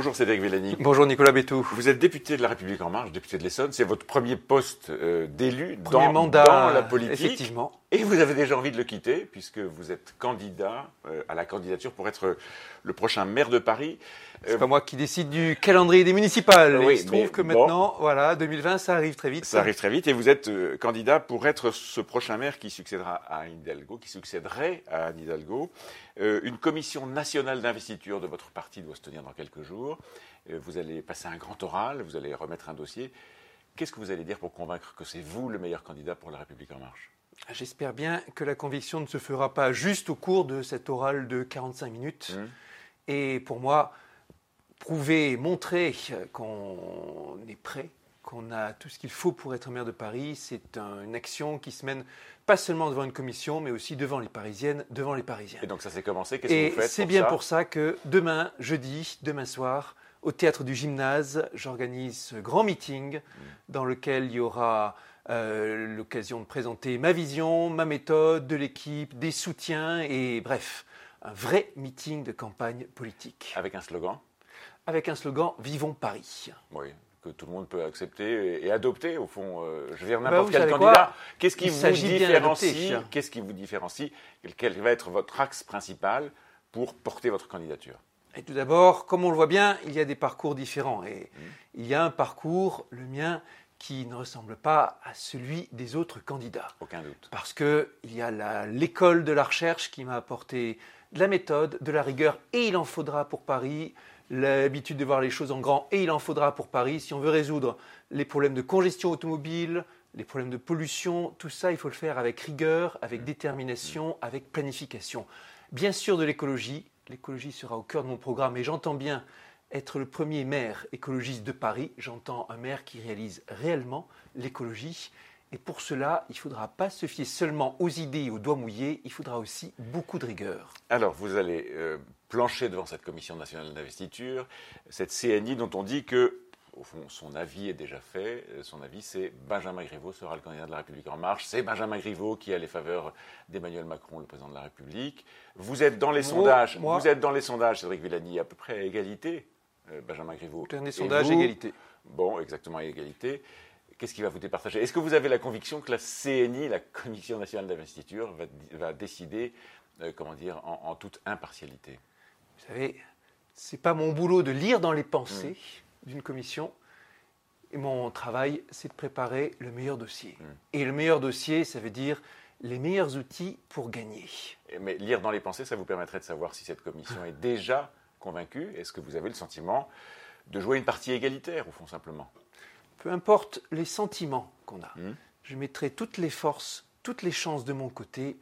Bonjour Cédric Villani. Bonjour Nicolas Bétou. Vous êtes député de la République En Marche, député de l'Essonne. C'est votre premier poste euh, d'élu dans, mandat, dans la politique. Effectivement. Et vous avez déjà envie de le quitter, puisque vous êtes candidat euh, à la candidature pour être le prochain maire de Paris. C'est pas moi qui décide du calendrier des municipales. oui, il se trouve que bon. maintenant, voilà, 2020, ça arrive très vite. Ça arrive très vite et vous êtes euh, candidat pour être ce prochain maire qui succédera à Anne Hidalgo, qui succéderait à Anne Hidalgo. Euh, une commission nationale d'investiture de votre parti doit se tenir dans quelques jours. Euh, vous allez passer un grand oral, vous allez remettre un dossier. Qu'est-ce que vous allez dire pour convaincre que c'est vous le meilleur candidat pour la République en marche? J'espère bien que la conviction ne se fera pas juste au cours de cet oral de 45 minutes. Et pour moi, prouver, montrer qu'on est prêt, qu'on a tout ce qu'il faut pour être maire de Paris, c'est un- une action qui se mène pas seulement devant une commission, mais aussi devant les Parisiennes, devant les Parisiens. Et donc ça s'est commencé. Qu'est-ce que Et vous faites c'est pour bien ça pour ça que demain, jeudi, demain soir, au théâtre du gymnase, j'organise ce grand meeting Mm. dans lequel il y aura euh, l'occasion de présenter ma vision, ma méthode, de l'équipe, des soutiens et bref, un vrai meeting de campagne politique. Avec un slogan? Avec un slogan Vivons Paris. Oui, que tout le monde peut accepter et, adopter, au fond. euh, je veux dire, n'importe quel candidat. Qu'est-ce qui vous différencie. Qu'est-ce qui vous différencie? Quel va être votre axe principal pour porter votre candidature? Et tout d'abord, comme on le voit bien, il y a des parcours différents. Et il y a un parcours, le mien, qui ne ressemble pas à celui des autres candidats. Aucun doute. Parce qu'il y a l'école de la recherche qui m'a apporté de la méthode, de la rigueur, et il en faudra pour Paris, l'habitude de voir les choses en grand, et il en faudra pour Paris. Si on veut résoudre les problèmes de congestion automobile, les problèmes de pollution, tout ça, il faut le faire avec rigueur, avec détermination, avec planification. Bien sûr de l'écologie, l'écologie sera au cœur de mon programme, et j'entends bien être le premier maire écologiste de Paris, j'entends un maire qui réalise réellement l'écologie. Et pour cela, il ne faudra pas se fier seulement aux idées et aux doigts mouillés, il faudra aussi beaucoup de rigueur. Alors, vous allez euh, plancher devant cette commission nationale d'investiture, cette CNI dont on dit que, au fond, son avis est déjà fait. Euh, Son avis, c'est Benjamin Griveaux sera le candidat de la République en marche. C'est Benjamin Griveaux qui a les faveurs d'Emmanuel Macron, le président de la République. Vous êtes dans les Moi, sondages, moi- vous êtes dans les sondages, Cédric Villani, à peu près à égalité, euh, Benjamin Griveaux. Dernier sondage, vous égalité. Bon, exactement à égalité. Qu'est-ce qui va vous départager? Est-ce que vous avez la conviction que la CNI, la Commission nationale d'investiture, va, va décider, euh, comment dire, en, en toute impartialité? Vous savez, ce n'est pas mon boulot de lire dans les pensées d'une commission. Et mon travail, c'est de préparer le meilleur dossier. Mm. Et le meilleur dossier, ça veut dire les meilleurs outils pour gagner. Mais lire dans les pensées, ça vous permettrait de savoir si cette commission est déjà convaincue. Est-ce que vous avez le sentiment de jouer une partie égalitaire, au fond, simplement? Peu importe les sentiments qu'on a, Mm. je mettrai toutes les forces, toutes les chances de mon côté.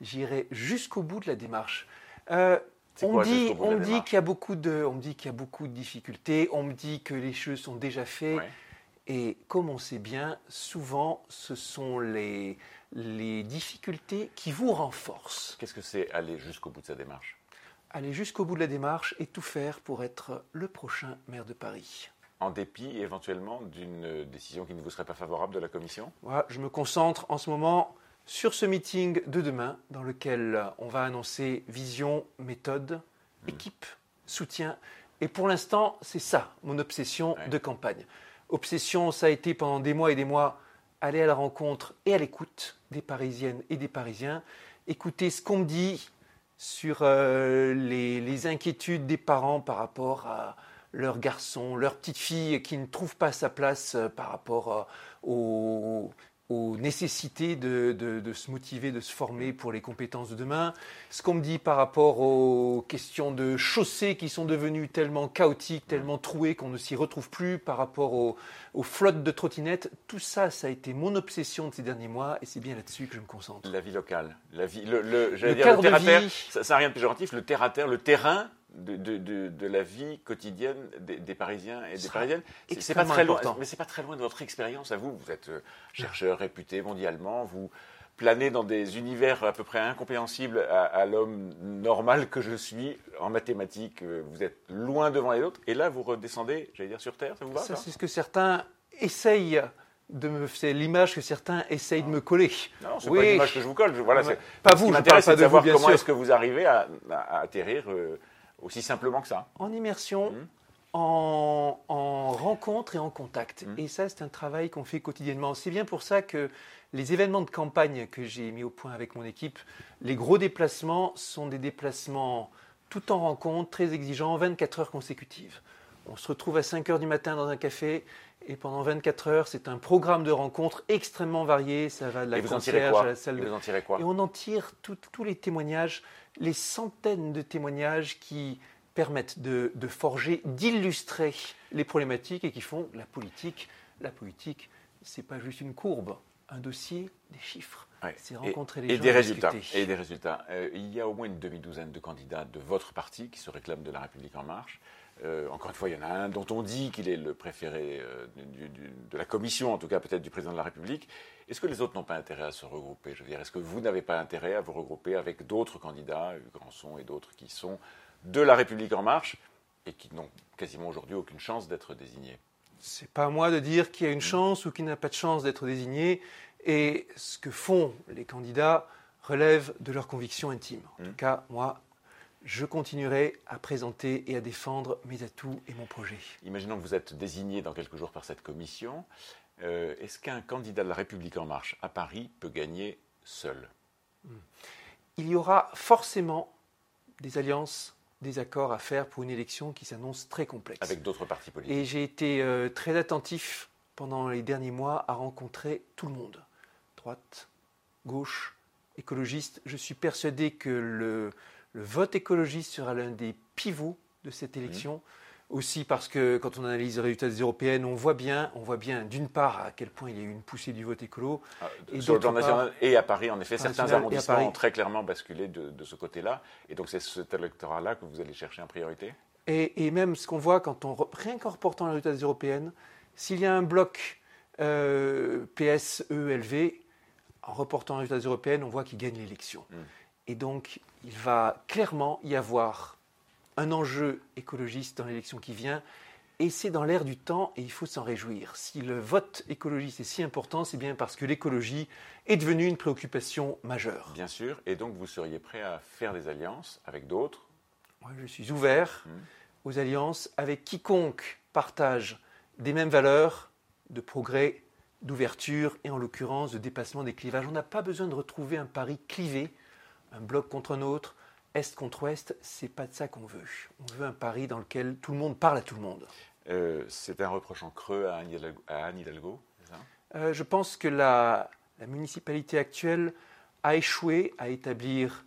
J'irai jusqu'au bout de la démarche. Euh, on quoi, dit, on me dit qu'il y a beaucoup de, on me dit qu'il y a beaucoup de difficultés. On me dit que les choses sont déjà faites. Ouais. Et comme on sait bien, souvent, ce sont les, les difficultés qui vous renforcent. Qu'est-ce que c'est aller jusqu'au bout de sa démarche? Aller jusqu'au bout de la démarche et tout faire pour être le prochain maire de Paris. En dépit, éventuellement, d'une décision qui ne vous serait pas favorable de la commission? Voilà, je me concentre en ce moment sur ce meeting de demain dans lequel on va annoncer vision, méthode, équipe, soutien. Et pour l'instant, c'est ça, mon obsession Ouais. de campagne. Obsession, ça a été pendant des mois et des mois aller à la rencontre et à l'écoute des Parisiennes et des Parisiens, écouter ce qu'on me dit sur euh, les, les inquiétudes des parents par rapport à leur garçon, leur petite fille qui ne trouve pas sa place euh, par rapport euh, aux, aux nécessités de, de- de se motiver, de se former pour les compétences de demain. Ce qu'on me dit par rapport aux questions de chaussées qui sont devenues tellement chaotiques, tellement trouées qu'on ne s'y retrouve plus, par rapport aux, aux flottes de trottinettes, tout ça, ça a été mon obsession de ces derniers mois et c'est bien là-dessus que je me concentre. La vie locale, la vie, le, le- dire cadre le terre de à terre, vie. ça n'a rien de péjoratif, le terre à terre, le terrain de, de- de- de la vie quotidienne des, des Parisiens et des Ça, Parisiennes. C'est- pas très loin, important. mais c'est pas très loin de votre expérience à vous. Vous êtes euh, chercheur réputé mondialement, vous planez dans des univers à peu près incompréhensibles à, à l'homme normal que je suis en mathématiques. euh, Vous êtes loin devant les autres, et là vous redescendez, j'allais dire sur terre, ça vous va Ça, c'est ce que certains essayent de me. C'est l'image que certains essayent de me coller. Non, c'est Oui. pas une image que je vous colle. je- voilà, Pas vous, je m'intéresse, parle pas de de vous, savoir bien comment est-ce que vous arrivez à, à- à atterrir euh, aussi simplement que ça. En immersion, Mhm. en, rencontre et en contact. Mmh. Et ça, c'est un travail qu'on fait quotidiennement. C'est bien pour ça que les événements de campagne que j'ai mis au point avec mon équipe, les gros déplacements sont des déplacements tout en rencontre, très exigeants, 24 heures consécutives. On se retrouve à 5 heures du matin dans un café et pendant 24 heures, c'est un programme de rencontres extrêmement varié. Ça va de la concierge à la salle de... Vous en tirez quoi Et on en tire tous les témoignages, les centaines de témoignages qui permettent de, forger, d'illustrer les problématiques et qui font la politique. La politique, c'est pas juste une courbe, un dossier, des chiffres. C'est rencontrer et, les et gens. Des résultats, et des résultats. Euh, il y a au moins une demi-douzaine de candidats de votre parti qui se réclament de la République en marche. Euh, encore une fois, il y en a un dont on dit qu'il est le préféré euh, de la commission, en tout cas peut-être du président de la République. Est-ce que les autres n'ont pas intérêt à se regrouper? Je veux dire, est-ce que vous n'avez pas intérêt à vous regrouper avec d'autres candidats, Hugues Granson et d'autres qui sont de la République en marche et qui n'ont quasiment aujourd'hui aucune chance d'être désignés? C'est pas à moi de dire qui a une chance ou qui n'a pas de chance d'être désigné. Et ce que font les candidats relève de leurs convictions intimes. En tout mmh. cas, moi, je continuerai à présenter et à défendre mes atouts et mon projet. Imaginons que vous êtes désigné dans quelques jours par cette commission. Euh, est-ce qu'un candidat de la République en marche à Paris peut gagner seul? Mmh. Il y aura forcément des alliances des accords à faire pour une élection qui s'annonce très complexe. Avec d'autres partis politiques. Et j'ai été euh, très attentif pendant les derniers mois à rencontrer tout le monde. Droite, gauche, écologiste. Je suis persuadé que le, vote écologiste sera l'un des pivots de cette élection. Mmh aussi parce que quand on analyse les résultats des européennes, on voit bien, on voit bien d'une part à quel point il y a eu une poussée du vote écolo. Ah, et sur le plan national et à Paris, en effet, certains arrondissements ont très clairement basculé de, ce côté-là. Et donc c'est cet électorat-là que vous allez chercher en priorité? Et, même ce qu'on voit quand on, rien qu'en reportant les résultats des européennes, s'il y a un bloc euh, PSE-LV, en reportant les résultats européennes, on voit qu'il gagne l'élection. Hmm. Et donc, il va clairement y avoir un enjeu écologiste dans l'élection qui vient. Et c'est dans l'air du temps et il faut s'en réjouir. Si le vote écologiste est si important, c'est bien parce que l'écologie est devenue une préoccupation majeure. Bien sûr, et donc vous seriez prêt à faire des alliances avec d'autres? Moi, je suis ouvert hum. aux alliances avec quiconque partage des mêmes valeurs de progrès, d'ouverture et en l'occurrence de dépassement des clivages. On n'a pas besoin de retrouver un Paris clivé, un bloc contre un autre, est contre ouest, c'est pas de ça qu'on veut. On veut un Paris dans lequel tout le monde parle à tout le monde. Euh, c'est un reproche en creux à Anne Hidalgo, euh, Je pense que la, municipalité actuelle a échoué à établir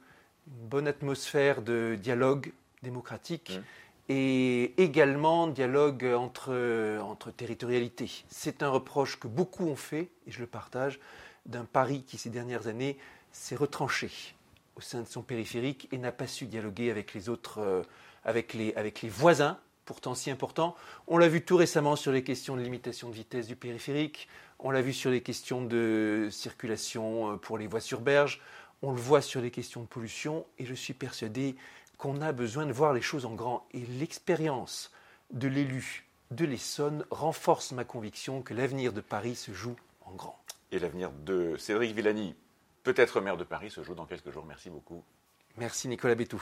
une bonne atmosphère de dialogue démocratique mmh. et également dialogue entre, entre territorialités. C'est un reproche que beaucoup ont fait, et je le partage, d'un Paris qui ces dernières années s'est retranché au sein de son périphérique et n'a pas su dialoguer avec les autres, euh, avec, les, avec les voisins, pourtant si importants. On l'a vu tout récemment sur les questions de limitation de vitesse du périphérique, on l'a vu sur les questions de circulation euh, pour les voies sur berge, on le voit sur les questions de pollution, et je suis persuadé qu'on a besoin de voir les choses en grand. Et l'expérience de l'élu de l'Essonne renforce ma conviction que l'avenir de Paris se joue en grand. Et l'avenir de Cédric Villani peut-être maire de Paris se joue dans quelques jours. Merci beaucoup. Merci Nicolas Bétou.